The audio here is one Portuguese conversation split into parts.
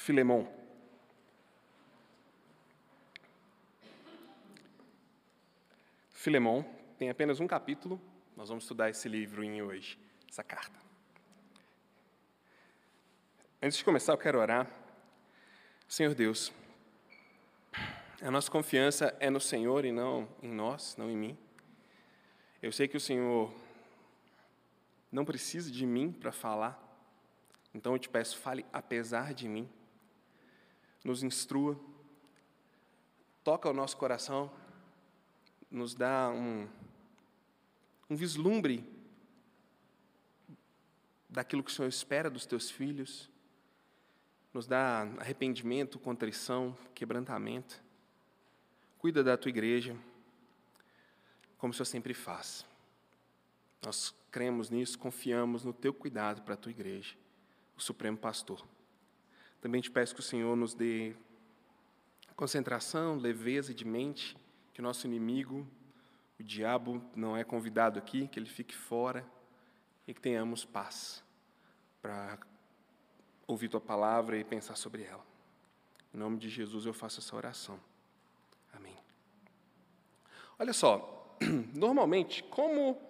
Filemão. Filemão tem apenas um capítulo, nós vamos estudar esse livro hoje, essa carta. Antes de começar, eu quero orar. Senhor Deus, a nossa confiança é no Senhor e não em nós, não em mim. Eu sei que o Senhor não precisa de mim para falar, então eu te peço, fale apesar de mim, nos instrua, toca o nosso coração, nos dá um, um vislumbre daquilo que o Senhor espera dos teus filhos, nos dá arrependimento, contrição, quebrantamento. Cuida da tua igreja, como o Senhor sempre faz. Nós cremos nisso, confiamos no teu cuidado para a tua igreja o Supremo Pastor. Também te peço que o Senhor nos dê concentração, leveza de mente, que o nosso inimigo, o diabo, não é convidado aqui, que ele fique fora e que tenhamos paz para ouvir tua palavra e pensar sobre ela. Em nome de Jesus eu faço essa oração. Amém. Olha só, normalmente, como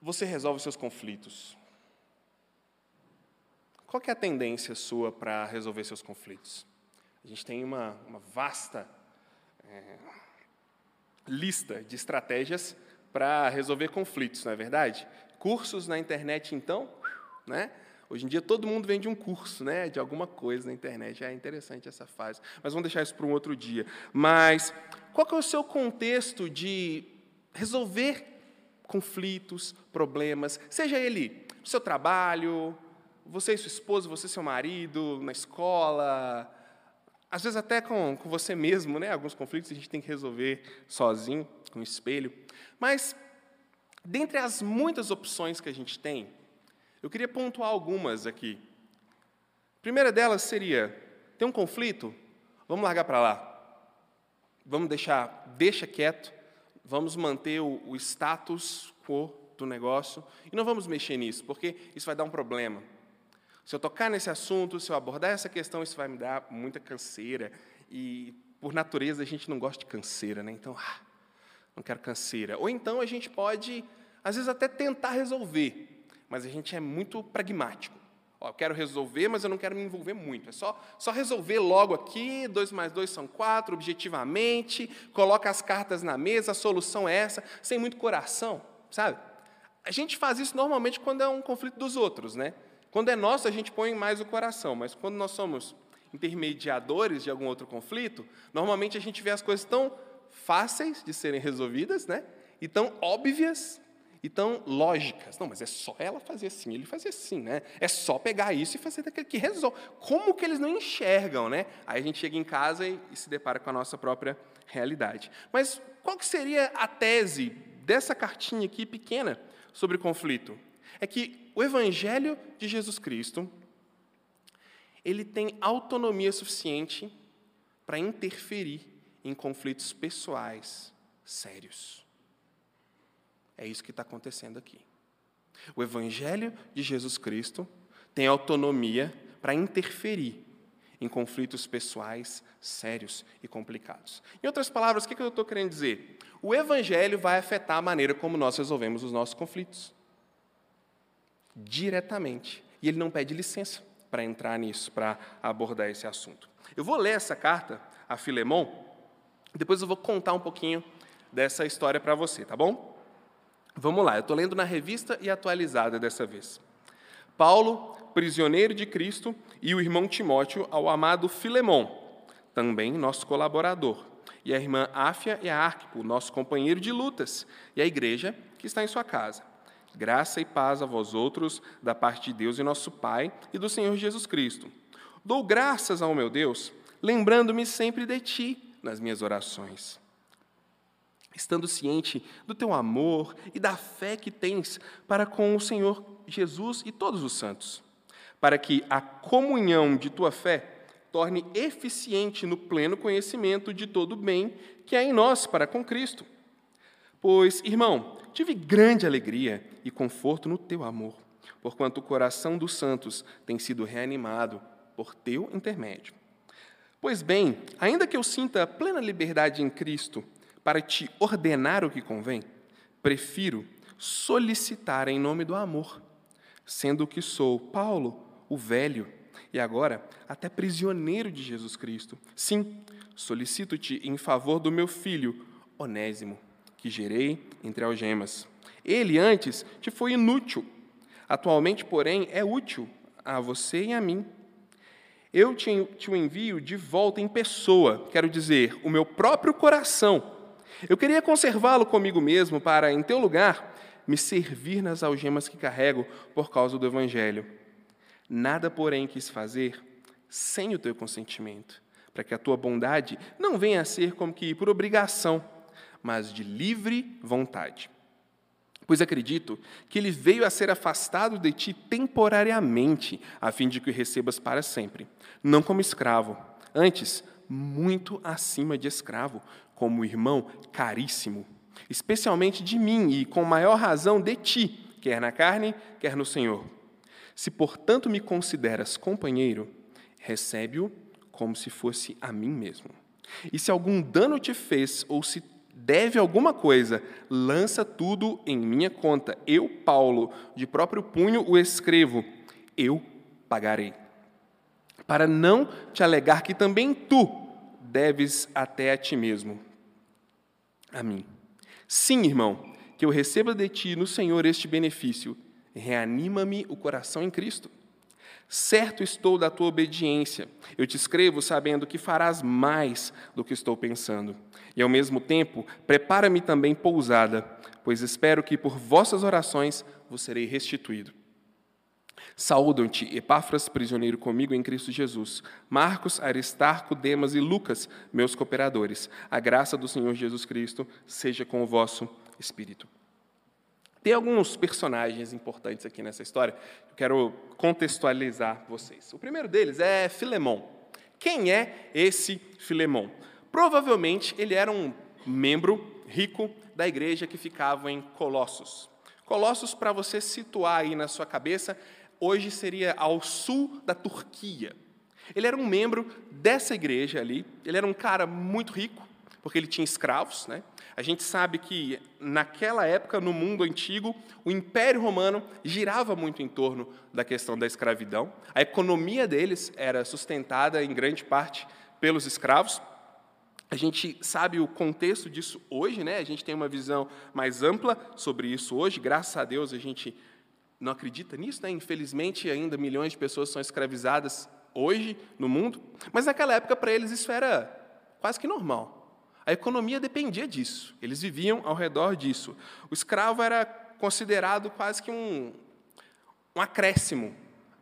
você resolve seus conflitos? Qual é a tendência sua para resolver seus conflitos? A gente tem uma, uma vasta é, lista de estratégias para resolver conflitos, não é verdade? Cursos na internet, então, né? Hoje em dia todo mundo vende um curso, né, de alguma coisa na internet. É interessante essa fase, mas vamos deixar isso para um outro dia. Mas qual é o seu contexto de resolver conflitos, problemas, seja ele no seu trabalho, você e sua esposa, você e seu marido, na escola, às vezes até com, com você mesmo, né? Alguns conflitos a gente tem que resolver sozinho, com o espelho. Mas, dentre as muitas opções que a gente tem, eu queria pontuar algumas aqui. A primeira delas seria: tem um conflito? Vamos largar para lá. Vamos deixar, deixa quieto, vamos manter o, o status quo do negócio e não vamos mexer nisso, porque isso vai dar um problema. Se eu tocar nesse assunto, se eu abordar essa questão, isso vai me dar muita canseira. E, por natureza, a gente não gosta de canseira, né? Então, ah, não quero canseira. Ou então a gente pode, às vezes, até tentar resolver, mas a gente é muito pragmático. Ó, eu quero resolver, mas eu não quero me envolver muito. É só, só resolver logo aqui, dois mais dois são quatro, objetivamente, coloca as cartas na mesa, a solução é essa, sem muito coração, sabe? A gente faz isso normalmente quando é um conflito dos outros, né? Quando é nosso, a gente põe mais o coração, mas quando nós somos intermediadores de algum outro conflito, normalmente a gente vê as coisas tão fáceis de serem resolvidas, né? E tão óbvias e tão lógicas. Não, mas é só ela fazer assim, ele fazer assim, né? É só pegar isso e fazer daquele que resolve. Como que eles não enxergam, né? Aí a gente chega em casa e, e se depara com a nossa própria realidade. Mas qual que seria a tese dessa cartinha aqui pequena sobre conflito? É que o Evangelho de Jesus Cristo, ele tem autonomia suficiente para interferir em conflitos pessoais sérios. É isso que está acontecendo aqui. O Evangelho de Jesus Cristo tem autonomia para interferir em conflitos pessoais sérios e complicados. Em outras palavras, o que eu estou querendo dizer? O Evangelho vai afetar a maneira como nós resolvemos os nossos conflitos diretamente. E ele não pede licença para entrar nisso, para abordar esse assunto. Eu vou ler essa carta a Filemon, depois eu vou contar um pouquinho dessa história para você, tá bom? Vamos lá, eu estou lendo na revista e atualizada dessa vez. Paulo, prisioneiro de Cristo, e o irmão Timóteo ao amado Filemon, também nosso colaborador, e a irmã Áfia e a Arquipo, nosso companheiro de lutas, e a igreja que está em sua casa. Graça e paz a vós outros, da parte de Deus e nosso Pai e do Senhor Jesus Cristo. Dou graças ao meu Deus, lembrando-me sempre de ti nas minhas orações. Estando ciente do teu amor e da fé que tens para com o Senhor Jesus e todos os santos, para que a comunhão de tua fé torne eficiente no pleno conhecimento de todo o bem que há em nós para com Cristo. Pois, irmão, tive grande alegria e conforto no teu amor, porquanto o coração dos santos tem sido reanimado por teu intermédio. Pois bem, ainda que eu sinta plena liberdade em Cristo para te ordenar o que convém, prefiro solicitar em nome do amor, sendo que sou Paulo, o velho, e agora até prisioneiro de Jesus Cristo. Sim, solicito-te em favor do meu filho, Onésimo, que gerei entre algemas. Ele antes te foi inútil, atualmente, porém, é útil a você e a mim. Eu te, te o envio de volta em pessoa, quero dizer, o meu próprio coração. Eu queria conservá-lo comigo mesmo para, em teu lugar, me servir nas algemas que carrego por causa do Evangelho. Nada, porém, quis fazer sem o teu consentimento, para que a tua bondade não venha a ser como que por obrigação, mas de livre vontade. Pois acredito que ele veio a ser afastado de ti temporariamente, a fim de que o recebas para sempre, não como escravo, antes, muito acima de escravo, como irmão caríssimo, especialmente de mim e com maior razão de ti, quer na carne, quer no Senhor. Se, portanto, me consideras companheiro, recebe-o como se fosse a mim mesmo. E se algum dano te fez ou se deve alguma coisa, lança tudo em minha conta. Eu, Paulo, de próprio punho o escrevo, eu pagarei. Para não te alegar que também tu deves até a ti mesmo, a mim. Sim, irmão, que eu receba de ti no Senhor este benefício, reanima-me o coração em Cristo. Certo estou da tua obediência. Eu te escrevo sabendo que farás mais do que estou pensando. E ao mesmo tempo, prepara-me também pousada, pois espero que por vossas orações vos serei restituído. Saúdam-te, Epáfras, prisioneiro comigo em Cristo Jesus, Marcos, Aristarco, Demas e Lucas, meus cooperadores. A graça do Senhor Jesus Cristo seja com o vosso espírito. Tem alguns personagens importantes aqui nessa história eu quero contextualizar vocês. O primeiro deles é Filemão. Quem é esse Filemão? Provavelmente ele era um membro rico da igreja que ficava em Colossos. Colossos, para você situar aí na sua cabeça, hoje seria ao sul da Turquia. Ele era um membro dessa igreja ali, ele era um cara muito rico, porque ele tinha escravos. Né? A gente sabe que, naquela época, no mundo antigo, o Império Romano girava muito em torno da questão da escravidão. A economia deles era sustentada, em grande parte, pelos escravos. A gente sabe o contexto disso hoje, né? a gente tem uma visão mais ampla sobre isso hoje. Graças a Deus, a gente não acredita nisso. Né? Infelizmente, ainda milhões de pessoas são escravizadas hoje no mundo. Mas, naquela época, para eles, isso era quase que normal. A economia dependia disso, eles viviam ao redor disso. O escravo era considerado quase que um, um acréscimo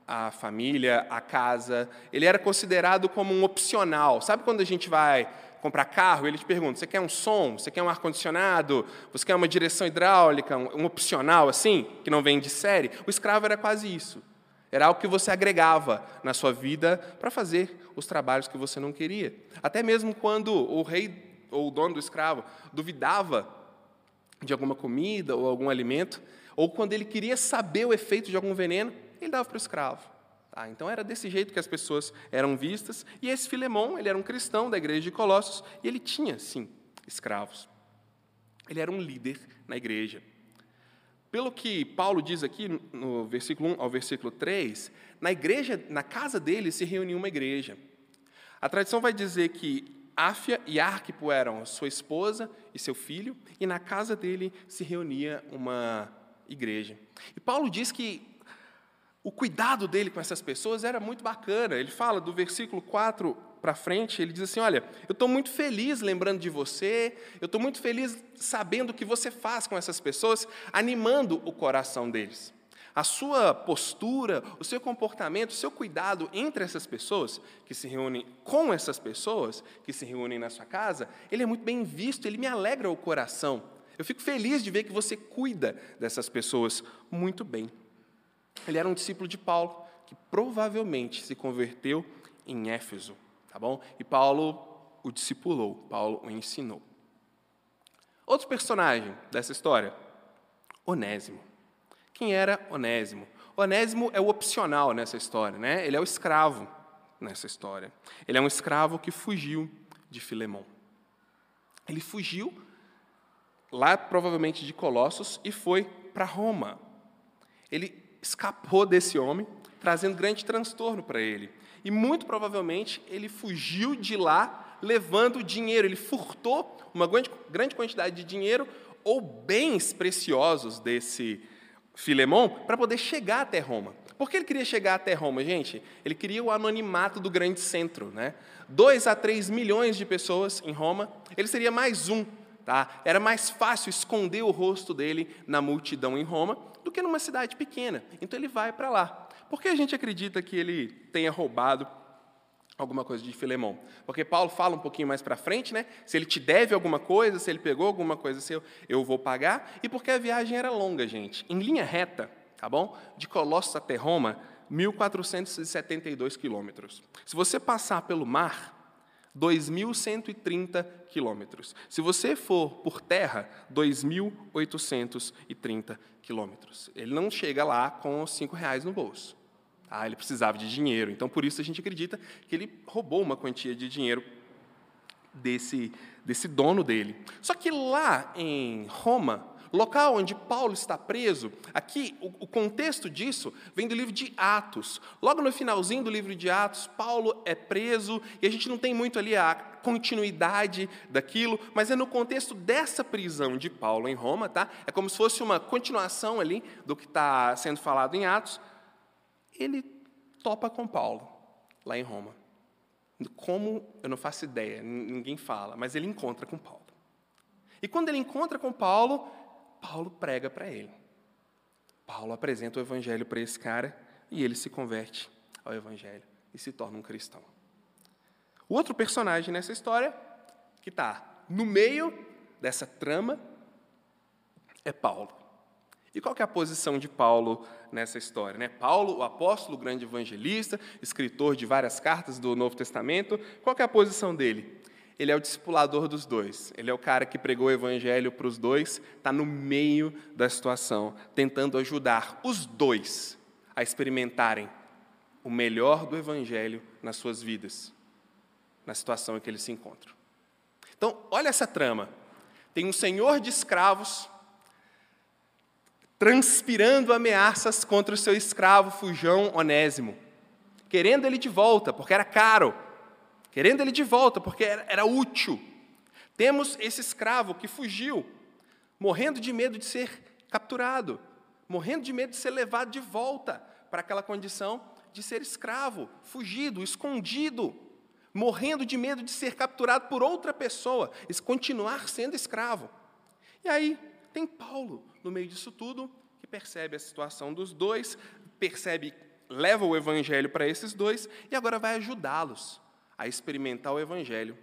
à família, à casa. Ele era considerado como um opcional. Sabe quando a gente vai comprar carro, ele te pergunta: você quer um som? Você quer um ar-condicionado? Você quer uma direção hidráulica? Um opcional assim, que não vem de série? O escravo era quase isso. Era algo que você agregava na sua vida para fazer os trabalhos que você não queria. Até mesmo quando o rei ou o dono do escravo duvidava de alguma comida ou algum alimento, ou quando ele queria saber o efeito de algum veneno, ele dava para o escravo. Tá? Então era desse jeito que as pessoas eram vistas. E esse Filemão, ele era um cristão da igreja de Colossos e ele tinha, sim, escravos. Ele era um líder na igreja. Pelo que Paulo diz aqui no versículo 1 ao versículo 3, na igreja, na casa dele se reuniu uma igreja. A tradição vai dizer que Áfia e Arquipo eram sua esposa e seu filho, e na casa dele se reunia uma igreja. E Paulo diz que o cuidado dele com essas pessoas era muito bacana. Ele fala do versículo 4 para frente, ele diz assim: Olha, eu estou muito feliz lembrando de você, eu estou muito feliz sabendo o que você faz com essas pessoas, animando o coração deles a sua postura, o seu comportamento, o seu cuidado entre essas pessoas que se reúnem, com essas pessoas que se reúnem na sua casa, ele é muito bem visto, ele me alegra o coração. Eu fico feliz de ver que você cuida dessas pessoas muito bem. Ele era um discípulo de Paulo, que provavelmente se converteu em Éfeso, tá bom? E Paulo o discipulou, Paulo o ensinou. Outro personagem dessa história, Onésimo. Quem era Onésimo? Onésimo é o opcional nessa história, né? Ele é o escravo nessa história. Ele é um escravo que fugiu de Filemão. Ele fugiu lá provavelmente de Colossos e foi para Roma. Ele escapou desse homem, trazendo grande transtorno para ele. E muito provavelmente ele fugiu de lá levando dinheiro. Ele furtou uma grande quantidade de dinheiro ou bens preciosos desse Filemão para poder chegar até Roma. Por que ele queria chegar até Roma, gente? Ele queria o anonimato do grande centro. Né? 2 a 3 milhões de pessoas em Roma, ele seria mais um. Tá? Era mais fácil esconder o rosto dele na multidão em Roma do que numa cidade pequena. Então ele vai para lá. Por que a gente acredita que ele tenha roubado alguma coisa de Filemão. Porque Paulo fala um pouquinho mais para frente, né? Se ele te deve alguma coisa, se ele pegou alguma coisa seu, eu vou pagar. E porque a viagem era longa, gente. Em linha reta, tá bom? De Colossos até Roma, 1.472 quilômetros. Se você passar pelo mar, 2.130 quilômetros. Se você for por terra, 2.830 quilômetros. Ele não chega lá com cinco reais no bolso. Ah, ele precisava de dinheiro. Então, por isso a gente acredita que ele roubou uma quantia de dinheiro desse, desse dono dele. Só que lá em Roma, local onde Paulo está preso, aqui o, o, contexto disso vem do livro de Atos. Logo no finalzinho do livro de Atos, Paulo é preso e a gente não tem muito ali a continuidade daquilo, mas é no contexto dessa prisão de Paulo em Roma, tá? É como se fosse uma continuação ali do que está sendo falado em Atos ele topa com Paulo, lá em Roma. Como, eu não faço ideia, ninguém fala, mas ele encontra com Paulo. E quando ele encontra com Paulo, Paulo prega para ele. Paulo apresenta o evangelho para esse cara e ele se converte ao evangelho e se torna um cristão. O outro personagem nessa história, que está no meio dessa trama, é Paulo. E qual é a posição de Paulo nessa história? Né? Paulo, o apóstolo, grande evangelista, escritor de várias cartas do Novo Testamento, qual é a posição dele? Ele é o discipulador dos dois. Ele é o cara que pregou o evangelho para os dois, está no meio da situação, tentando ajudar os dois a experimentarem o melhor do evangelho nas suas vidas, na situação em que eles se encontram. Então, olha essa trama. Tem um senhor de escravos transpirando ameaças contra o seu escravo fujão Onésimo, querendo ele de volta, porque era caro, querendo ele de volta, porque era, era útil. Temos esse escravo que fugiu, morrendo de medo de ser capturado, morrendo de medo de ser levado de volta para aquela condição de ser escravo, fugido, escondido, morrendo de medo de ser capturado por outra pessoa continuar sendo escravo. E aí tem Paulo no meio disso tudo, que percebe a situação dos dois, percebe, leva o evangelho para esses dois e agora vai ajudá-los a experimentar o evangelho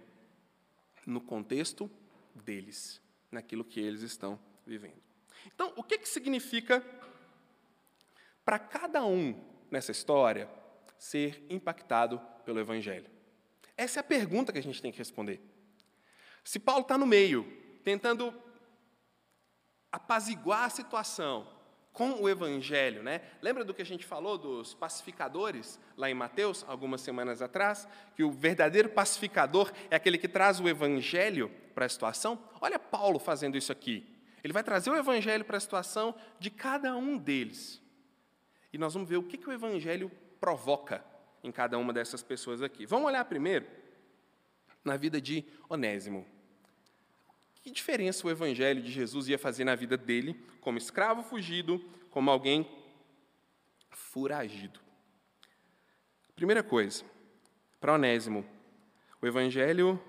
no contexto deles, naquilo que eles estão vivendo. Então, o que, que significa para cada um nessa história ser impactado pelo Evangelho? Essa é a pergunta que a gente tem que responder. Se Paulo está no meio, tentando apaziguar a situação com o Evangelho. Né? Lembra do que a gente falou dos pacificadores lá em Mateus, algumas semanas atrás? Que o verdadeiro pacificador é aquele que traz o Evangelho para a situação? Olha Paulo fazendo isso aqui. Ele vai trazer o Evangelho para a situação de cada um deles. E nós vamos ver o que, que o Evangelho provoca em cada uma dessas pessoas aqui. Vamos olhar primeiro na vida de Onésimo. Que diferença o Evangelho de Jesus ia fazer na vida dele, como escravo fugido, como alguém furagido? Primeira coisa, para Onésimo, o Evangelho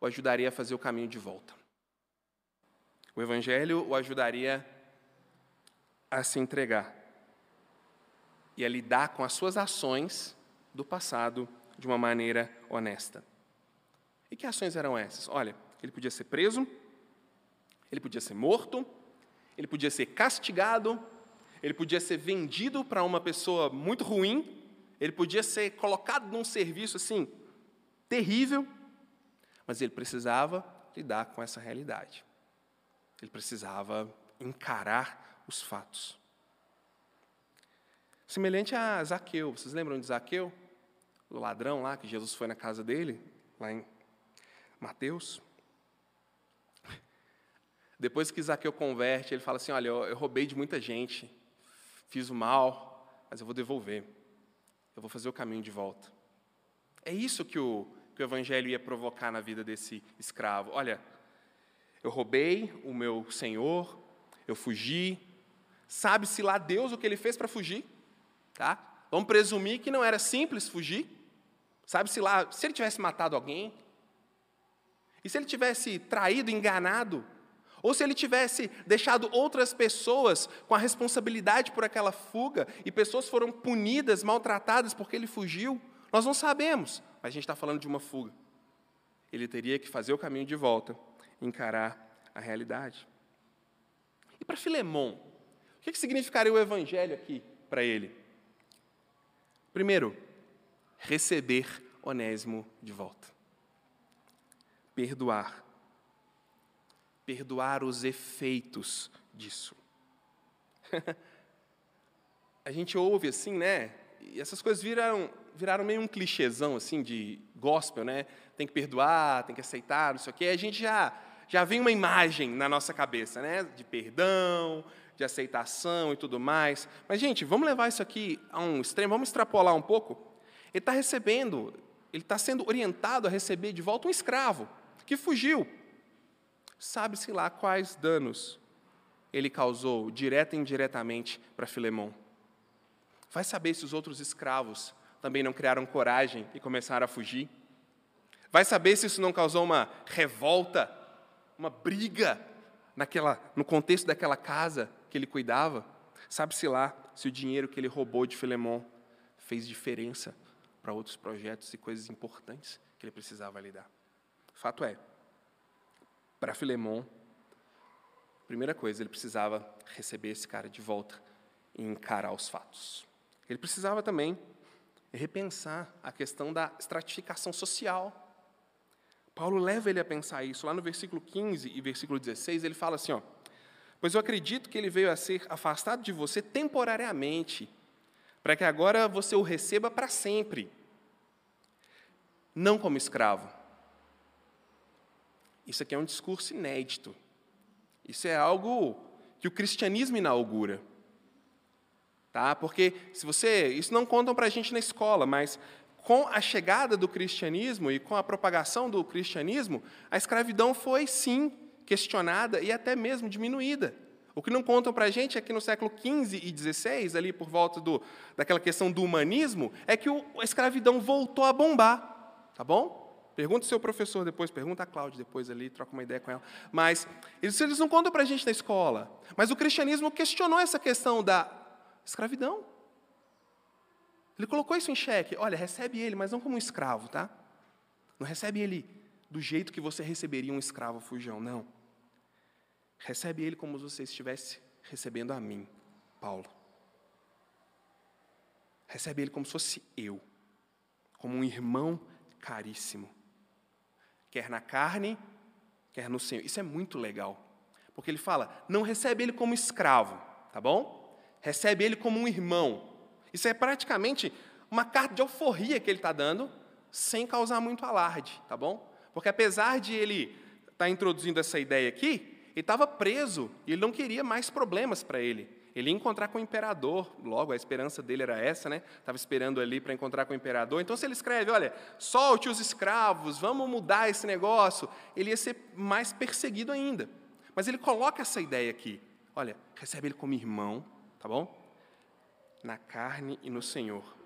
o ajudaria a fazer o caminho de volta. O Evangelho o ajudaria a se entregar e a lidar com as suas ações do passado de uma maneira honesta. E que ações eram essas? Olha, ele podia ser preso, ele podia ser morto, ele podia ser castigado, ele podia ser vendido para uma pessoa muito ruim, ele podia ser colocado num serviço assim terrível, mas ele precisava lidar com essa realidade. Ele precisava encarar os fatos. Semelhante a Zaqueu. Vocês lembram de Zaqueu? O ladrão lá, que Jesus foi na casa dele, lá em Mateus. Depois que Zaqueu converte, ele fala assim: Olha, eu, roubei de muita gente, fiz o mal, mas eu vou devolver. Eu vou fazer o caminho de volta. É isso que o, que o evangelho ia provocar na vida desse escravo. Olha, eu roubei o meu senhor, eu fugi. Sabe-se lá Deus o que ele fez para fugir? Tá? Vamos presumir que não era simples fugir. Sabe-se lá, se ele tivesse matado alguém, e se ele tivesse traído, enganado, ou se ele tivesse deixado outras pessoas com a responsabilidade por aquela fuga, e pessoas foram punidas, maltratadas porque ele fugiu, nós não sabemos, mas a gente está falando de uma fuga. Ele teria que fazer o caminho de volta, encarar a realidade. E para Filemon, o que, que significaria o evangelho aqui para ele? Primeiro, receber Onésimo de volta. Perdoar. Perdoar os efeitos disso. a gente ouve assim, né? E essas coisas viraram, viraram meio um clichêzão assim de gospel, né? Tem que perdoar, tem que aceitar, não sei o quê. A gente já já vem uma imagem na nossa cabeça, né? De perdão, de aceitação e tudo mais. Mas, gente, vamos levar isso aqui a um extremo, vamos extrapolar um pouco. Ele está recebendo, ele está sendo orientado a receber de volta um escravo que fugiu. Sabe-se lá quais danos ele causou, direta e indiretamente, para Filemão. Vai saber se os outros escravos também não criaram coragem e começaram a fugir. Vai saber se isso não causou uma revolta, uma briga naquela, no contexto daquela casa que ele cuidava? Sabe-se lá se o dinheiro que ele roubou de Filemão fez diferença para outros projetos e coisas importantes que ele precisava lidar. Fato é, para Filemão, primeira coisa, ele precisava receber esse cara de volta e encarar os fatos. Ele precisava também repensar a questão da estratificação social. Paulo leva ele a pensar isso. Lá no versículo 15 e versículo 16, ele fala assim: ó, Pois eu acredito que ele veio a ser afastado de você temporariamente, para que agora você o receba para sempre, não como escravo. Isso aqui é um discurso inédito. Isso é algo que o cristianismo inaugura. Tá? Porque se você, isso não contam para a gente na escola, mas com a chegada do cristianismo e com a propagação do cristianismo, a escravidão foi sim questionada e até mesmo diminuída. O que não contam para a gente é que no século XV e XVI, ali por volta do, daquela questão do humanismo, é que o, a escravidão voltou a bombar. Tá bom? Pergunta o seu professor depois, pergunta a Cláudia depois ali, troca uma ideia com ela. Mas eles, eles não contam para a gente na escola. Mas o cristianismo questionou essa questão da escravidão. Ele colocou isso em xeque. Olha, recebe ele, mas não como um escravo, tá? Não recebe ele do jeito que você receberia um escravo fujão, não. Recebe ele como se você estivesse recebendo a mim, Paulo. Recebe ele como se fosse eu, como um irmão caríssimo. Quer na carne, quer no Senhor. Isso é muito legal. Porque ele fala, não recebe ele como escravo, tá bom? Recebe ele como um irmão. Isso é praticamente uma carta de alforria que ele está dando, sem causar muito alarde, tá bom? Porque apesar de ele estar tá introduzindo essa ideia aqui, ele estava preso e ele não queria mais problemas para ele. Ele ia encontrar com o imperador, logo a esperança dele era essa, né? Estava esperando ali para encontrar com o imperador. Então, se ele escreve, olha, solte os escravos, vamos mudar esse negócio, ele ia ser mais perseguido ainda. Mas ele coloca essa ideia aqui. Olha, recebe ele como irmão, tá bom? Na carne e no Senhor.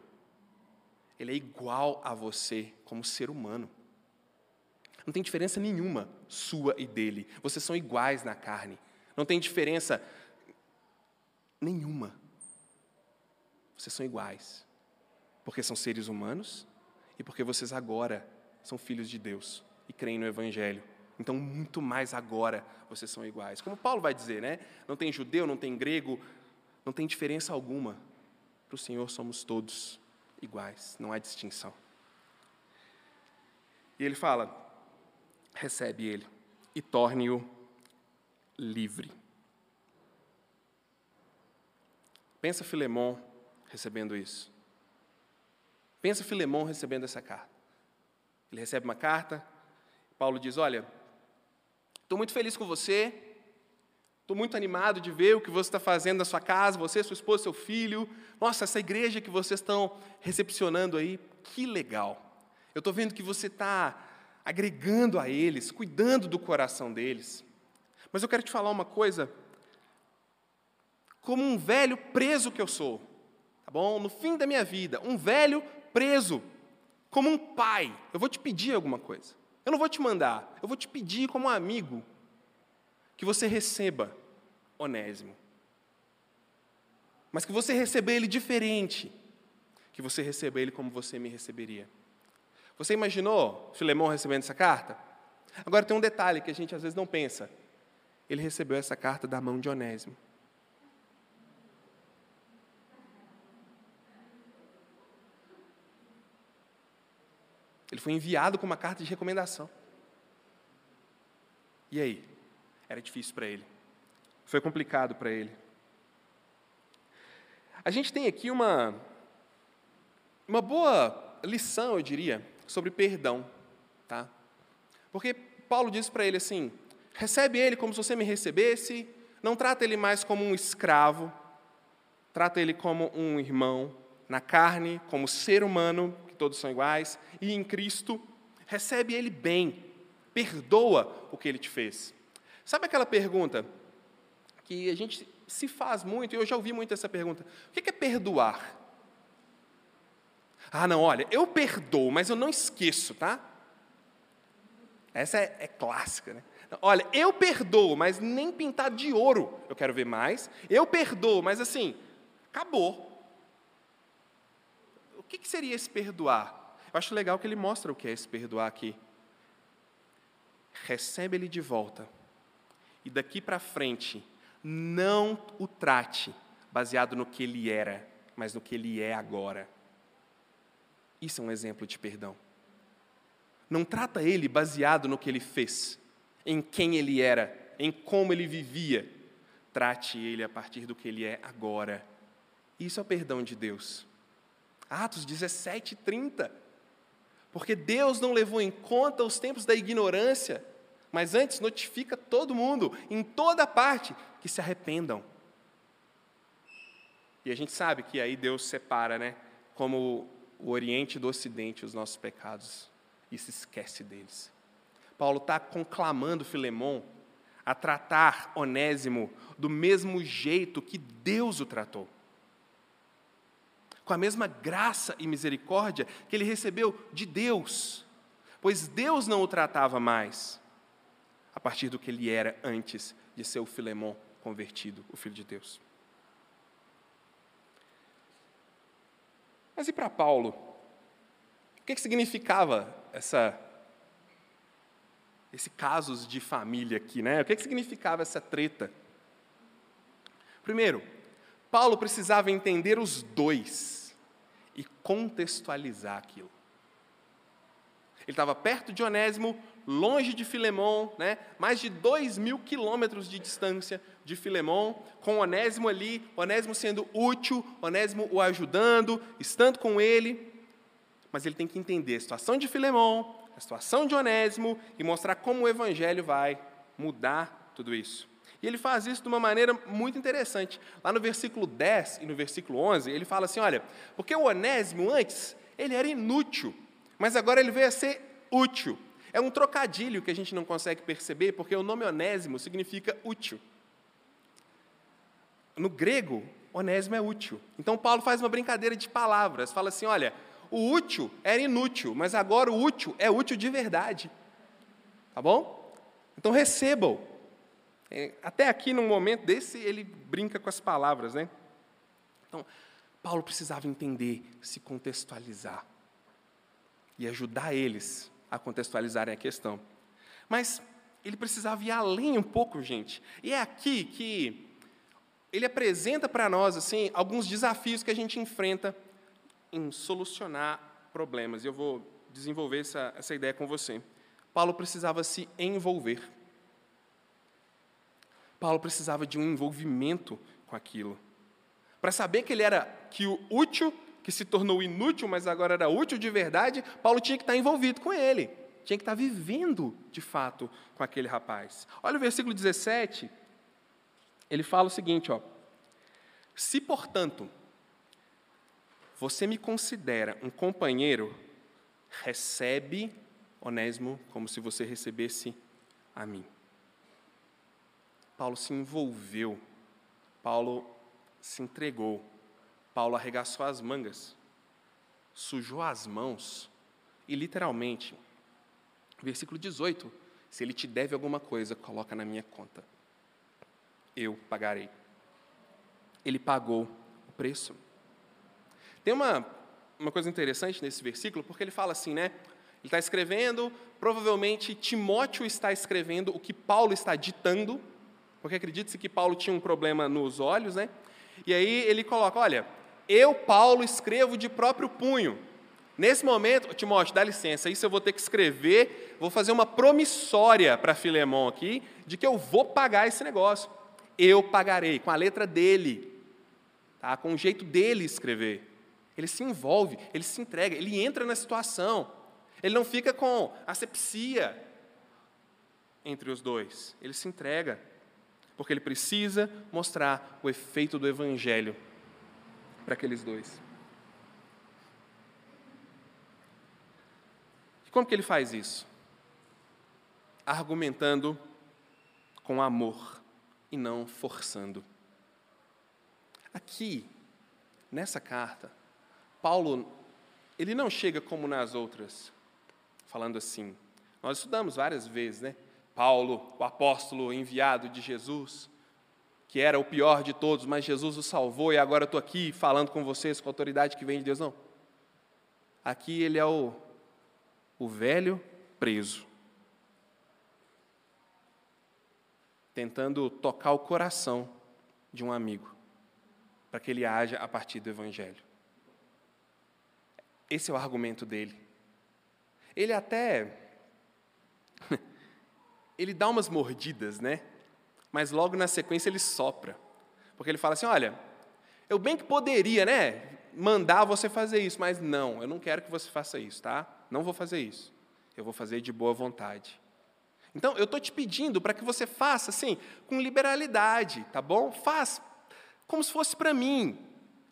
Ele é igual a você como ser humano. Não tem diferença nenhuma sua e dele. Vocês são iguais na carne. Não tem diferença nenhuma. Vocês são iguais. Porque são seres humanos e porque vocês agora são filhos de Deus e creem no Evangelho. Então, muito mais agora vocês são iguais. Como Paulo vai dizer, né? Não tem judeu, não tem grego, não tem diferença alguma. Para o Senhor somos todos iguais, não há distinção. E ele fala: recebe ele e torne-o livre. Pensa Filemão recebendo isso. Pensa Filemão recebendo essa carta. Ele recebe uma carta, Paulo diz: Olha, estou muito feliz com você, estou muito animado de ver o que você está fazendo na sua casa, você, sua esposa, seu filho. Nossa, essa igreja que vocês estão recepcionando aí, que legal. Eu estou vendo que você está agregando a eles, cuidando do coração deles. Mas eu quero te falar uma coisa. Como um velho preso que eu sou, tá bom? No fim da minha vida, um velho preso, como um pai, eu vou te pedir alguma coisa. Eu não vou te mandar, eu vou te pedir como um amigo que você receba Onésimo. Mas que você receba ele diferente, que você receba ele como você me receberia. Você imaginou Filemão recebendo essa carta? Agora tem um detalhe que a gente às vezes não pensa. Ele recebeu essa carta da mão de Onésimo. Ele foi enviado com uma carta de recomendação. E aí? Era difícil para ele. Foi complicado para ele. A gente tem aqui uma, uma boa lição, eu diria, sobre perdão. Tá? Porque Paulo diz para ele assim: recebe ele como se você me recebesse, não trata ele mais como um escravo, trata ele como um irmão, na carne, como ser humano, todos são iguais, e em Cristo, recebe Ele bem, perdoa o que Ele te fez. Sabe aquela pergunta que a gente se faz muito, e eu já ouvi muito essa pergunta: o que é perdoar? Ah, não, olha, eu perdoo, mas eu não esqueço, tá? Essa é, é clássica, né? Olha, eu perdoo, mas nem pintado de ouro eu quero ver mais. Eu perdoo, mas assim, acabou que, que seria esse perdoar? Eu acho legal que ele mostra o que é esse perdoar aqui. Recebe ele de volta. E daqui para frente, não o trate baseado no que ele era, mas no que ele é agora. Isso é um exemplo de perdão. Não trata ele baseado no que ele fez, em quem ele era, em como ele vivia. Trate ele a partir do que ele é agora. Isso é o perdão de Deus. Atos 17, 30. Porque Deus não levou em conta os tempos da ignorância, mas antes notifica todo mundo, em toda parte, que se arrependam. E a gente sabe que aí Deus separa, né? Como o Oriente do Ocidente, os nossos pecados, e se esquece deles. Paulo está conclamando Filemão a tratar Onésimo do mesmo jeito que Deus o tratou com a mesma graça e misericórdia que ele recebeu de Deus, pois Deus não o tratava mais a partir do que ele era antes de ser o Filemão convertido, o Filho de Deus. Mas e para Paulo? O que, que significava essa, esse casos de família aqui, né? O que, que significava essa treta? Primeiro, Paulo precisava entender os dois e contextualizar aquilo. Ele estava perto de Onésimo, longe de Filemão, né? mais de dois mil quilômetros de distância de Filemão, com Onésimo ali, Onésimo sendo útil, Onésimo o ajudando, estando com ele. Mas ele tem que entender a situação de Filemão, a situação de Onésimo e mostrar como o Evangelho vai mudar tudo isso. E ele faz isso de uma maneira muito interessante. Lá no versículo 10 e no versículo 11, ele fala assim: olha, porque o Onésimo antes, ele era inútil, mas agora ele veio a ser útil. É um trocadilho que a gente não consegue perceber, porque o nome Onésimo significa útil. No grego, Onésimo é útil. Então Paulo faz uma brincadeira de palavras, fala assim: olha, o útil era inútil, mas agora o útil é útil de verdade. Tá bom? Então recebam é, até aqui, num momento desse, ele brinca com as palavras, né? Então, Paulo precisava entender, se contextualizar e ajudar eles a contextualizarem a questão. Mas ele precisava ir além um pouco, gente. E é aqui que ele apresenta para nós assim alguns desafios que a gente enfrenta em solucionar problemas. E eu vou desenvolver essa, essa ideia com você. Paulo precisava se envolver. Paulo precisava de um envolvimento com aquilo. Para saber que ele era que o útil, que se tornou inútil, mas agora era útil de verdade, Paulo tinha que estar envolvido com ele. Tinha que estar vivendo, de fato, com aquele rapaz. Olha o versículo 17. Ele fala o seguinte, ó: Se, portanto, você me considera um companheiro, recebe Onésimo como se você recebesse a mim. Paulo se envolveu, Paulo se entregou, Paulo arregaçou as mangas, sujou as mãos e, literalmente, versículo 18: se ele te deve alguma coisa, coloca na minha conta, eu pagarei. Ele pagou o preço. Tem uma, uma coisa interessante nesse versículo, porque ele fala assim, né? Ele está escrevendo, provavelmente Timóteo está escrevendo o que Paulo está ditando, porque acredite-se que Paulo tinha um problema nos olhos, né? E aí ele coloca: olha, eu, Paulo, escrevo de próprio punho. Nesse momento, Timóteo, dá licença, isso eu vou ter que escrever, vou fazer uma promissória para Filemão aqui, de que eu vou pagar esse negócio. Eu pagarei, com a letra dele, tá? com o jeito dele escrever. Ele se envolve, ele se entrega, ele entra na situação. Ele não fica com asepsia entre os dois. Ele se entrega, porque ele precisa mostrar o efeito do Evangelho para aqueles dois. E como que ele faz isso? Argumentando com amor e não forçando. Aqui, nessa carta, Paulo, ele não chega como nas outras, falando assim. Nós estudamos várias vezes, né? Paulo, o apóstolo enviado de Jesus, que era o pior de todos, mas Jesus o salvou e agora estou aqui falando com vocês com a autoridade que vem de Deus. Não. Aqui ele é o, o velho preso, tentando tocar o coração de um amigo, para que ele haja a partir do Evangelho. Esse é o argumento dele. Ele até. ele dá umas mordidas, né? Mas logo na sequência ele sopra. Porque ele fala assim: olha, eu bem que poderia, né? Mandar você fazer isso, mas não, eu não quero que você faça isso, tá? Não vou fazer isso. Eu vou fazer de boa vontade. Então, eu estou te pedindo para que você faça assim, com liberalidade, tá bom? Faz como se fosse para mim,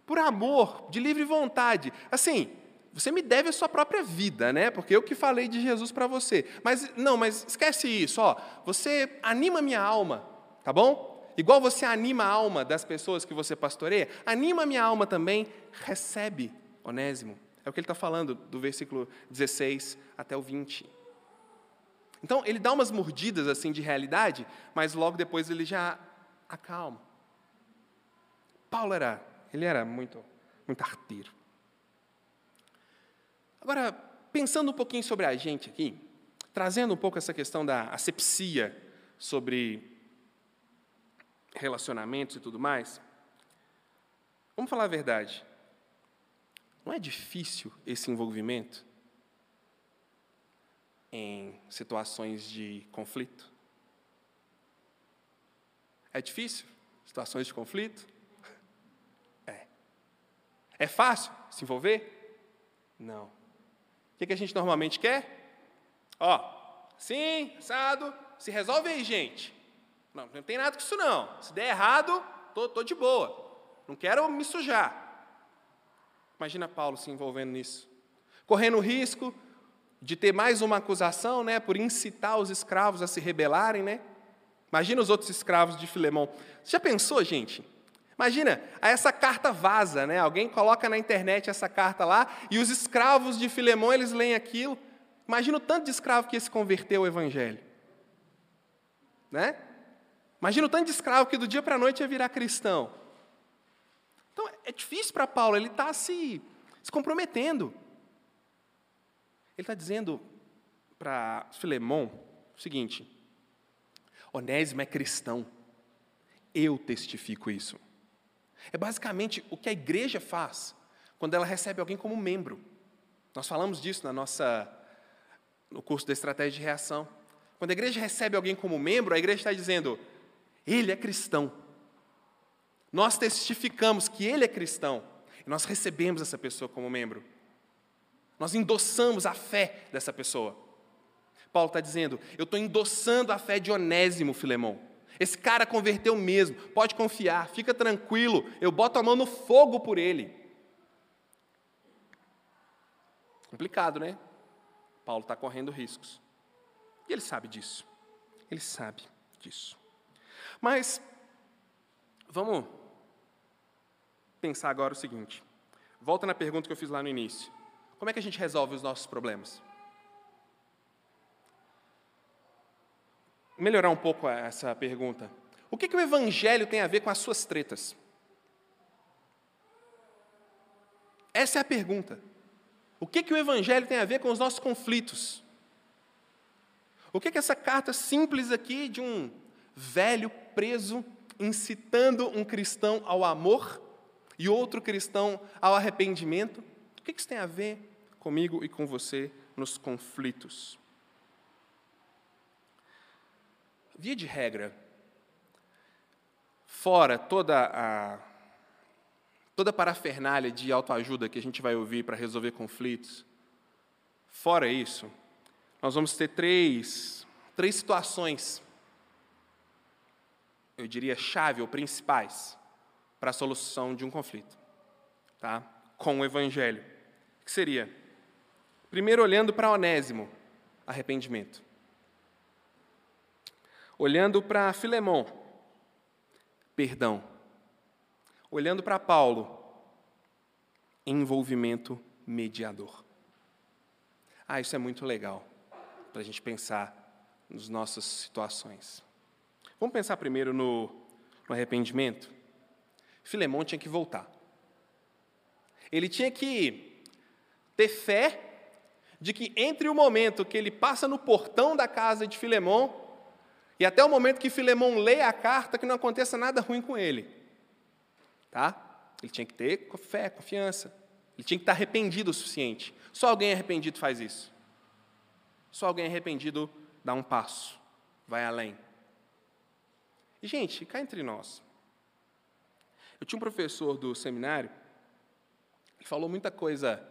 por amor, de livre vontade. Assim, você me deve a sua própria vida, né? Porque eu que falei de Jesus para você. Mas não, mas esquece isso, ó. Você anima minha alma, tá bom? Igual você anima a alma das pessoas que você pastoreia, anima minha alma também, recebe, Onésimo. É o que ele está falando do versículo 16 até o 20. Então, ele dá umas mordidas assim de realidade, mas logo depois ele já acalma. Paulo era, ele era muito, muito arteiro. Agora, pensando um pouquinho sobre a gente aqui, trazendo um pouco essa questão da asepsia sobre relacionamentos e tudo mais, vamos falar a verdade. Não é difícil esse envolvimento em situações de conflito? É difícil? Situações de conflito? É. É fácil se envolver? Não que, que a gente normalmente quer? Ó, sim, assado, se resolve aí, gente. Não, não tem nada com isso não. Se der errado, tô, tô de boa. Não quero me sujar. Imagina Paulo se envolvendo nisso. Correndo o risco de ter mais uma acusação, né, por incitar os escravos a se rebelarem, né? Imagina os outros escravos de Filemão. Você já pensou, gente? Imagina, essa carta vaza, né? Alguém coloca na internet essa carta lá e os escravos de Filemão, eles leem aquilo. Imagina o tanto de escravo que se converteu ao evangelho. Né? Imagina o tanto de escravo que do dia para a noite ia virar cristão. Então, é difícil para Paulo, ele está se, se comprometendo. Ele está dizendo para Filemão o seguinte: Onésimo é cristão, eu testifico isso. É basicamente o que a igreja faz quando ela recebe alguém como membro. Nós falamos disso na nossa, no curso da estratégia de reação. Quando a igreja recebe alguém como membro, a igreja está dizendo: ele é cristão. Nós testificamos que ele é cristão e nós recebemos essa pessoa como membro. Nós endossamos a fé dessa pessoa. Paulo está dizendo: eu estou endossando a fé de Onésimo, Filemão. Esse cara converteu mesmo, pode confiar, fica tranquilo, eu boto a mão no fogo por ele. Complicado, né? Paulo está correndo riscos. E ele sabe disso. Ele sabe disso. Mas, vamos pensar agora o seguinte. Volta na pergunta que eu fiz lá no início. Como é que a gente resolve os nossos problemas? Melhorar um pouco essa pergunta. O que, que o Evangelho tem a ver com as suas tretas? Essa é a pergunta. O que, que o Evangelho tem a ver com os nossos conflitos? O que, que essa carta simples aqui de um velho preso incitando um cristão ao amor e outro cristão ao arrependimento? O que, que isso tem a ver comigo e com você nos conflitos. Via de regra, fora toda a toda a parafernália de autoajuda que a gente vai ouvir para resolver conflitos, fora isso, nós vamos ter três, três situações, eu diria chave ou principais, para a solução de um conflito, tá? com o Evangelho. O que seria? Primeiro, olhando para Onésimo, arrependimento. Olhando para Filemão, perdão. Olhando para Paulo, envolvimento mediador. Ah, isso é muito legal para a gente pensar nas nossas situações. Vamos pensar primeiro no, no arrependimento? Filemão tinha que voltar. Ele tinha que ter fé de que entre o momento que ele passa no portão da casa de Filemão e até o momento que Filemão lê a carta, que não aconteça nada ruim com ele. Tá? Ele tinha que ter fé, confiança. Ele tinha que estar arrependido o suficiente. Só alguém arrependido faz isso. Só alguém arrependido dá um passo, vai além. E, gente, cá entre nós. Eu tinha um professor do seminário, ele falou muita coisa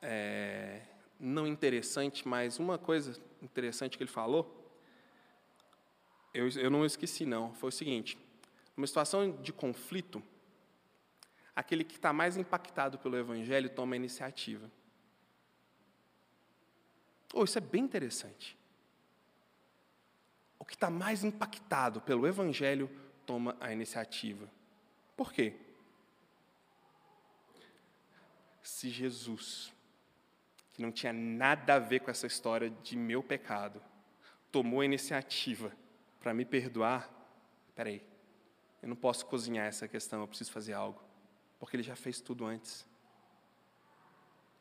é, não interessante, mas uma coisa interessante que ele falou, eu, eu não esqueci, não. Foi o seguinte: numa situação de conflito, aquele que está mais impactado pelo Evangelho toma a iniciativa. Oh, isso é bem interessante. O que está mais impactado pelo Evangelho toma a iniciativa. Por quê? Se Jesus que não tinha nada a ver com essa história de meu pecado, tomou a iniciativa para me perdoar, peraí, eu não posso cozinhar essa questão, eu preciso fazer algo, porque ele já fez tudo antes.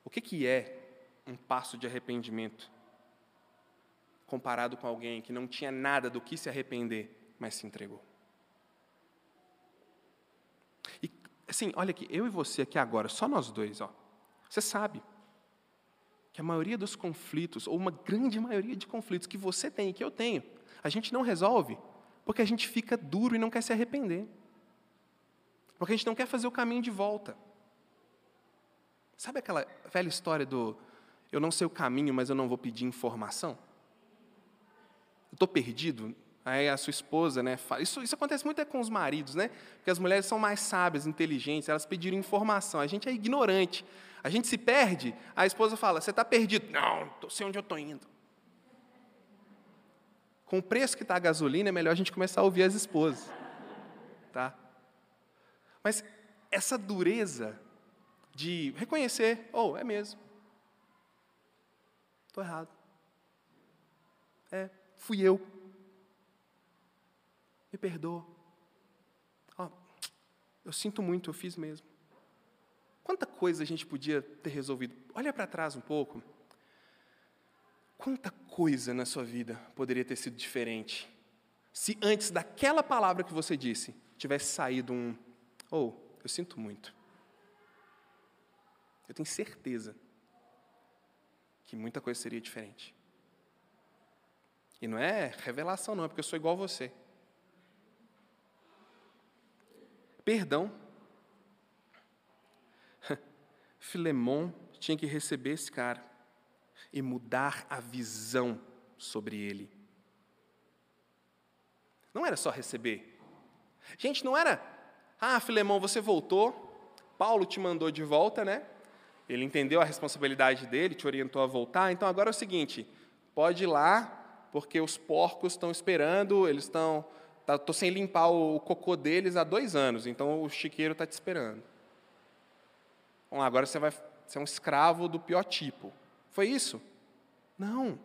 O que, que é um passo de arrependimento comparado com alguém que não tinha nada do que se arrepender, mas se entregou? E assim, olha aqui, eu e você aqui agora, só nós dois, ó. Você sabe, que a maioria dos conflitos, ou uma grande maioria de conflitos que você tem e que eu tenho, a gente não resolve porque a gente fica duro e não quer se arrepender. Porque a gente não quer fazer o caminho de volta. Sabe aquela velha história do eu não sei o caminho, mas eu não vou pedir informação? Eu estou perdido, aí a sua esposa, né? Isso, isso acontece muito com os maridos, né? Porque as mulheres são mais sábias, inteligentes, elas pediram informação. A gente é ignorante. A gente se perde, a esposa fala: Você está perdido? Não, não sei onde eu estou indo. Com o preço que está a gasolina, é melhor a gente começar a ouvir as esposas. Tá? Mas essa dureza de reconhecer, oh, é mesmo. Estou errado. É, fui eu. Me perdoa. Oh, eu sinto muito, eu fiz mesmo. Quanta coisa a gente podia ter resolvido? Olha para trás um pouco. Quanta coisa na sua vida poderia ter sido diferente se antes daquela palavra que você disse tivesse saído um ou oh, eu sinto muito. Eu tenho certeza que muita coisa seria diferente. E não é revelação, não, é porque eu sou igual a você. perdão. Filemon tinha que receber esse cara e mudar a visão sobre ele. Não era só receber. Gente, não era, ah, Filemão, você voltou, Paulo te mandou de volta, né? Ele entendeu a responsabilidade dele, te orientou a voltar, então agora é o seguinte: pode ir lá, porque os porcos estão esperando, eles estão. Estou tá, sem limpar o cocô deles há dois anos, então o chiqueiro está te esperando. Lá, agora você vai ser um escravo do pior tipo. Foi isso? Não.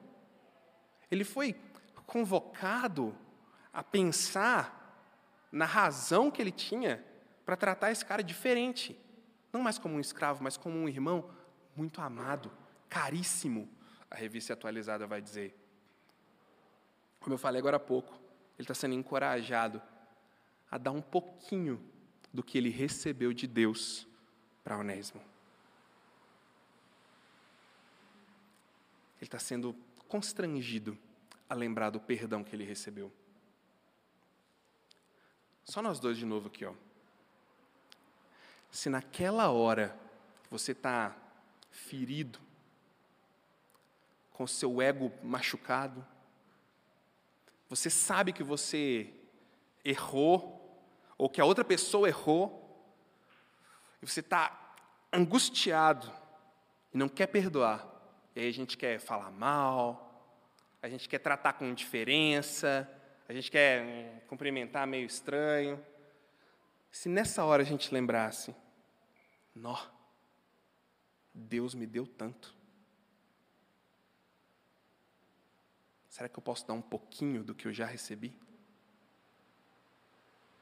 Ele foi convocado a pensar na razão que ele tinha para tratar esse cara diferente. Não mais como um escravo, mas como um irmão muito amado, caríssimo, a revista atualizada vai dizer. Como eu falei agora há pouco, ele está sendo encorajado a dar um pouquinho do que ele recebeu de Deus para Onésimo. Ele está sendo constrangido a lembrar do perdão que ele recebeu. Só nós dois de novo aqui, ó. Se naquela hora você está ferido, com seu ego machucado, você sabe que você errou, ou que a outra pessoa errou, e você está angustiado e não quer perdoar, e aí a gente quer falar mal, a gente quer tratar com indiferença, a gente quer hum, cumprimentar meio estranho. Se nessa hora a gente lembrasse, nó, Deus me deu tanto. Será que eu posso dar um pouquinho do que eu já recebi?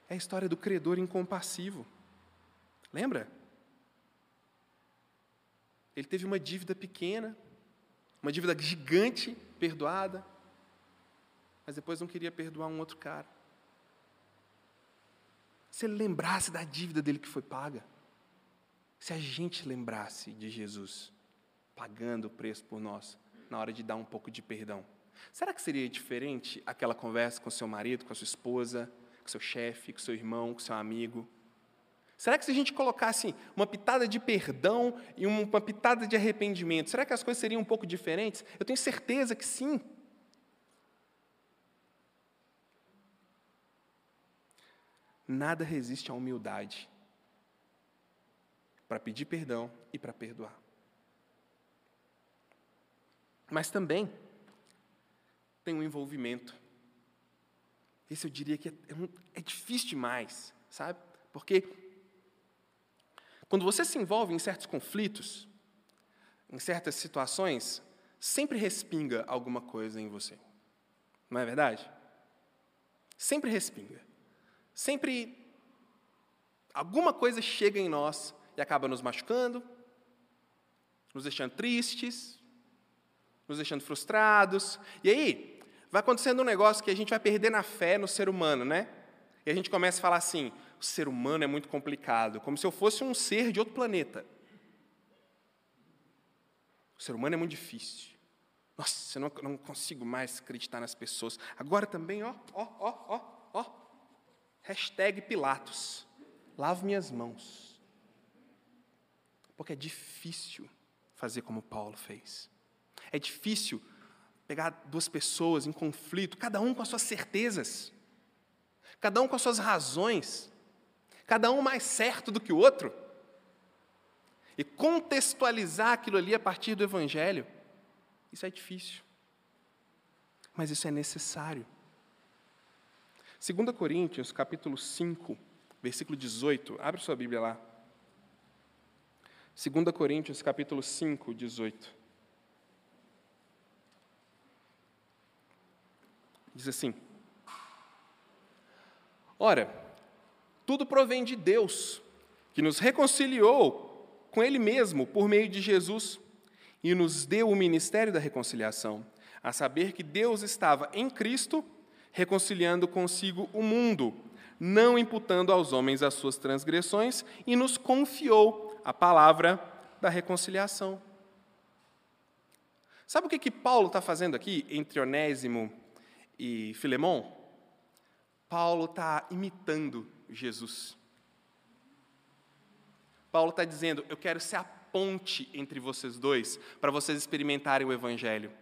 É a história do credor incompassivo. Lembra? Ele teve uma dívida pequena, uma dívida gigante perdoada, mas depois não queria perdoar um outro cara. Se ele lembrasse da dívida dele que foi paga, se a gente lembrasse de Jesus pagando o preço por nós, na hora de dar um pouco de perdão, será que seria diferente aquela conversa com seu marido, com a sua esposa, com seu chefe, com seu irmão, com seu amigo? Será que se a gente colocasse uma pitada de perdão e uma pitada de arrependimento, será que as coisas seriam um pouco diferentes? Eu tenho certeza que sim. Nada resiste à humildade para pedir perdão e para perdoar. Mas também tem um envolvimento. Esse eu diria que é, é, é difícil demais, sabe? Porque quando você se envolve em certos conflitos, em certas situações, sempre respinga alguma coisa em você. Não é verdade? Sempre respinga. Sempre alguma coisa chega em nós e acaba nos machucando, nos deixando tristes, nos deixando frustrados. E aí, vai acontecendo um negócio que a gente vai perder na fé no ser humano, né? E a gente começa a falar assim: o ser humano é muito complicado, como se eu fosse um ser de outro planeta. O ser humano é muito difícil. Nossa, eu não, não consigo mais acreditar nas pessoas. Agora também, ó, ó, ó, ó, ó. Hashtag Pilatos. Lavo minhas mãos. Porque é difícil fazer como Paulo fez. É difícil pegar duas pessoas em conflito, cada um com as suas certezas, cada um com as suas razões, cada um mais certo do que o outro, e contextualizar aquilo ali a partir do Evangelho. Isso é difícil, mas isso é necessário. 2 Coríntios, capítulo 5, versículo 18. Abre sua Bíblia lá. 2 Coríntios, capítulo 5, 18. Diz assim: Ora, tudo provém de Deus, que nos reconciliou com Ele mesmo por meio de Jesus e nos deu o ministério da reconciliação, a saber que Deus estava em Cristo reconciliando consigo o mundo, não imputando aos homens as suas transgressões, e nos confiou a palavra da reconciliação. Sabe o que, que Paulo está fazendo aqui entre Onésimo e Filemão? Paulo está imitando Jesus. Paulo está dizendo: eu quero ser a ponte entre vocês dois, para vocês experimentarem o Evangelho.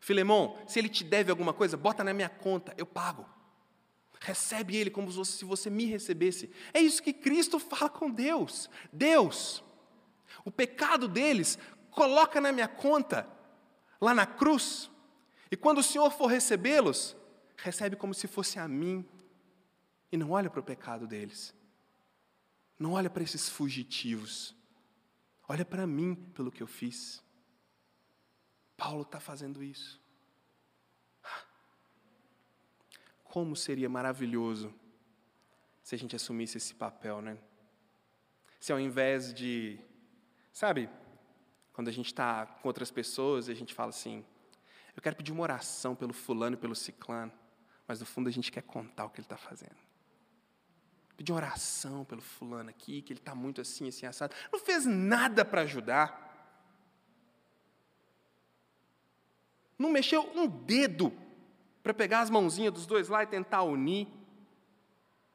Filemão, se ele te deve alguma coisa, bota na minha conta, eu pago. Recebe ele como se você me recebesse. É isso que Cristo fala com Deus. Deus, o pecado deles, coloca na minha conta, lá na cruz. E quando o Senhor for recebê-los, recebe como se fosse a mim. E não olha para o pecado deles. Não olha para esses fugitivos. Olha para mim pelo que eu fiz. Paulo está fazendo isso. Como seria maravilhoso se a gente assumisse esse papel, né? Se ao invés de, sabe, quando a gente está com outras pessoas e a gente fala assim, eu quero pedir uma oração pelo fulano e pelo ciclano, mas no fundo a gente quer contar o que ele está fazendo. Pedir uma oração pelo fulano aqui, que ele está muito assim, assim, assado. Não fez nada para ajudar. Não mexeu um dedo para pegar as mãozinhas dos dois lá e tentar unir.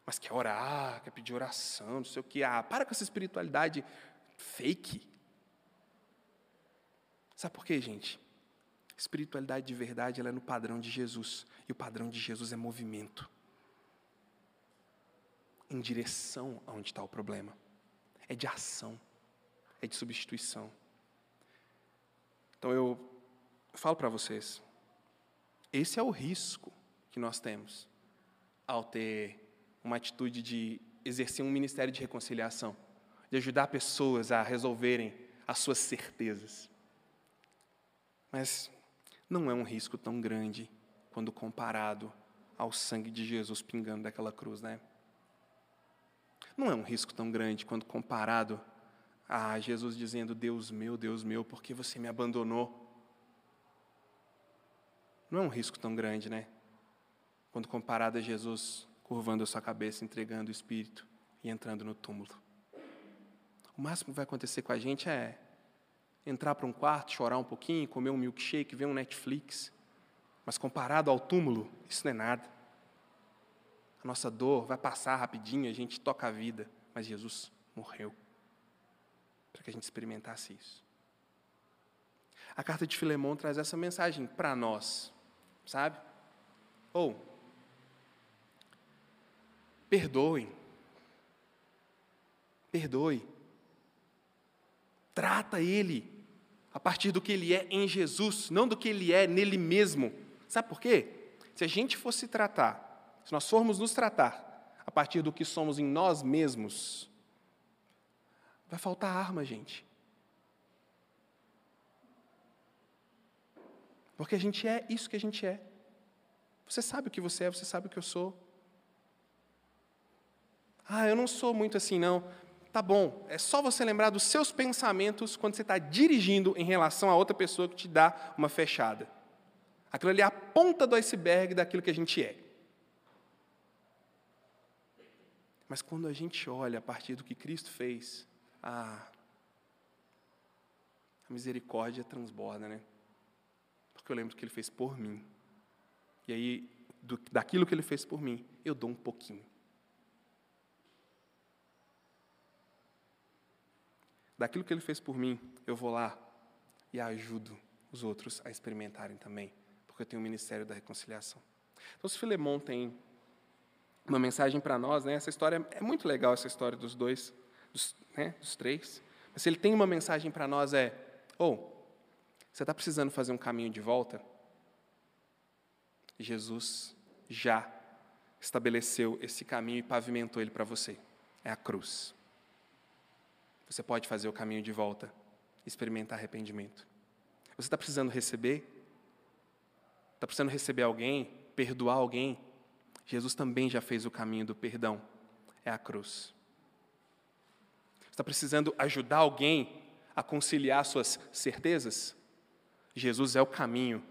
Mas quer orar, quer pedir oração, não sei o que. Ah, para com essa espiritualidade fake. Sabe por quê, gente? Espiritualidade de verdade ela é no padrão de Jesus. E o padrão de Jesus é movimento em direção aonde está o problema. É de ação, é de substituição. Então eu falo para vocês, esse é o risco que nós temos ao ter uma atitude de exercer um ministério de reconciliação, de ajudar pessoas a resolverem as suas certezas. Mas não é um risco tão grande quando comparado ao sangue de Jesus pingando daquela cruz, né? Não é um risco tão grande quando comparado a Jesus dizendo: Deus meu, Deus meu, por que você me abandonou? Não é um risco tão grande, né? Quando comparado a Jesus curvando a sua cabeça, entregando o Espírito e entrando no túmulo. O máximo que vai acontecer com a gente é entrar para um quarto, chorar um pouquinho, comer um milkshake, ver um Netflix. Mas comparado ao túmulo, isso não é nada. A nossa dor vai passar rapidinho, a gente toca a vida, mas Jesus morreu para que a gente experimentasse isso. A carta de Filemão traz essa mensagem para nós sabe? Ou, perdoem. Perdoe. Trata ele a partir do que ele é em Jesus, não do que ele é nele mesmo. Sabe por quê? Se a gente fosse tratar, se nós formos nos tratar a partir do que somos em nós mesmos, vai faltar arma, gente. Porque a gente é isso que a gente é. Você sabe o que você é, você sabe o que eu sou. Ah, eu não sou muito assim, não. Tá bom, é só você lembrar dos seus pensamentos quando você está dirigindo em relação a outra pessoa que te dá uma fechada. Aquilo ali é a ponta do iceberg daquilo que a gente é. Mas quando a gente olha a partir do que Cristo fez, a misericórdia transborda, né? Porque eu lembro que Ele fez por mim. E aí, do, daquilo que Ele fez por mim, eu dou um pouquinho. Daquilo que Ele fez por mim, eu vou lá e ajudo os outros a experimentarem também, porque eu tenho o ministério da reconciliação. Então, se Filemão tem uma mensagem para nós, né? Essa história é muito legal, essa história dos dois, dos, né, dos três. Mas se ele tem uma mensagem para nós é, ou oh, você está precisando fazer um caminho de volta? Jesus já estabeleceu esse caminho e pavimentou ele para você. É a cruz. Você pode fazer o caminho de volta, experimentar arrependimento. Você está precisando receber? Está precisando receber alguém? Perdoar alguém? Jesus também já fez o caminho do perdão. É a cruz. Está precisando ajudar alguém a conciliar suas certezas? Jesus é o caminho.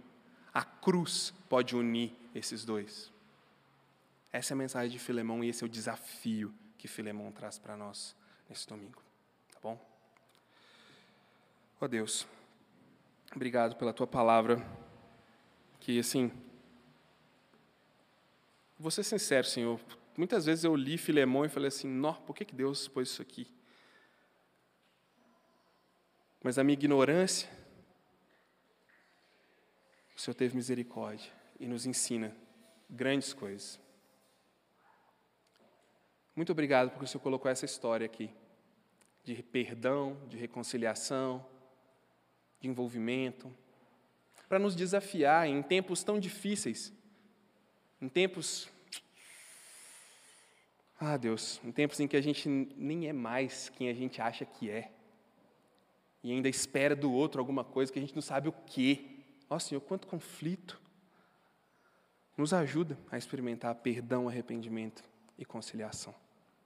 A cruz pode unir esses dois. Essa é a mensagem de Filemão e esse é o desafio que Filemão traz para nós nesse domingo. Tá bom? Ó oh Deus, obrigado pela tua palavra, que assim, vou ser sincero, Senhor, Muitas vezes eu li Filemão e falei assim: Nó, por que Deus pôs isso aqui? Mas a minha ignorância, o Senhor teve misericórdia e nos ensina grandes coisas. Muito obrigado porque o Senhor colocou essa história aqui de perdão, de reconciliação, de envolvimento, para nos desafiar em tempos tão difíceis, em tempos. Ah, Deus, em tempos em que a gente nem é mais quem a gente acha que é, e ainda espera do outro alguma coisa que a gente não sabe o que. Ó Senhor, quanto conflito. Nos ajuda a experimentar perdão, arrependimento e conciliação.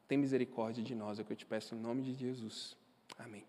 Tem misericórdia de nós, é o que eu te peço em nome de Jesus. Amém.